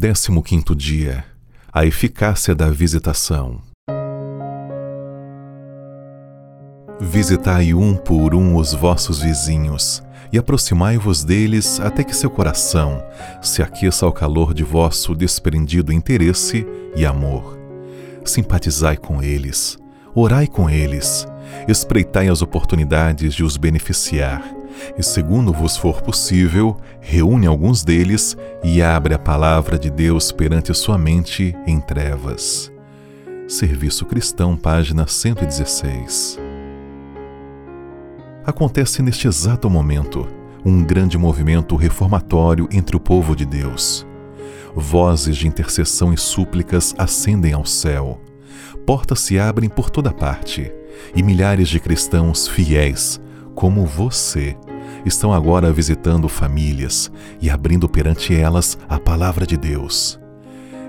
15 dia. A eficácia da visitação. Visitai um por um os vossos vizinhos, e aproximai-vos deles até que seu coração se aqueça ao calor de vosso desprendido interesse e amor. Simpatizai com eles, orai com eles, espreitai as oportunidades de os beneficiar e, segundo vos for possível, reúne alguns deles e abre a palavra de Deus perante sua mente em trevas. Serviço Cristão, página 116. Acontece neste exato momento um grande movimento reformatório entre o povo de Deus. Vozes de intercessão e súplicas ascendem ao céu. Portas se abrem por toda parte e milhares de cristãos fiéis, como você, estão agora visitando famílias e abrindo perante elas a palavra de Deus.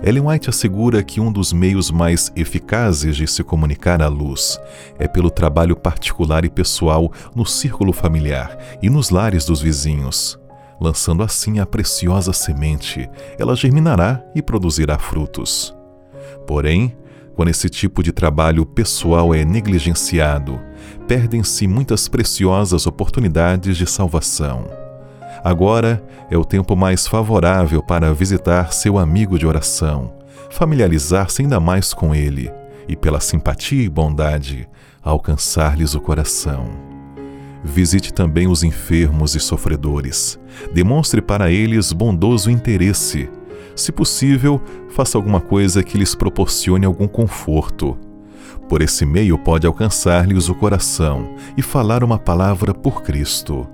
Ellen White assegura que um dos meios mais eficazes de se comunicar à luz é pelo trabalho particular e pessoal no círculo familiar e nos lares dos vizinhos. Lançando assim a preciosa semente, ela germinará e produzirá frutos. Porém, quando esse tipo de trabalho pessoal é negligenciado, perdem-se muitas preciosas oportunidades de salvação. Agora é o tempo mais favorável para visitar seu amigo de oração, familiarizar-se ainda mais com ele e, pela simpatia e bondade, alcançar-lhes o coração. Visite também os enfermos e sofredores. Demonstre para eles bondoso interesse se possível, faça alguma coisa que lhes proporcione algum conforto. Por esse meio pode alcançar-lhes o coração e falar uma palavra por Cristo.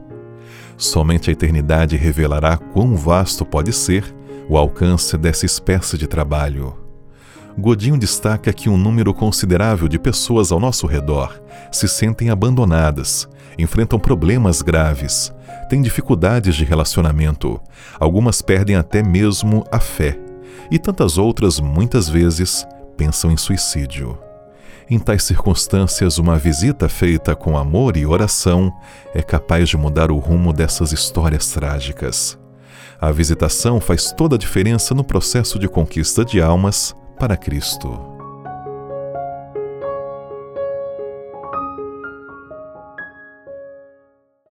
Somente a eternidade revelará quão vasto pode ser o alcance dessa espécie de trabalho. Godinho destaca que um número considerável de pessoas ao nosso redor se sentem abandonadas, enfrentam problemas graves, têm dificuldades de relacionamento, algumas perdem até mesmo a fé, e tantas outras, muitas vezes, pensam em suicídio. Em tais circunstâncias, uma visita feita com amor e oração é capaz de mudar o rumo dessas histórias trágicas. A visitação faz toda a diferença no processo de conquista de almas para Cristo.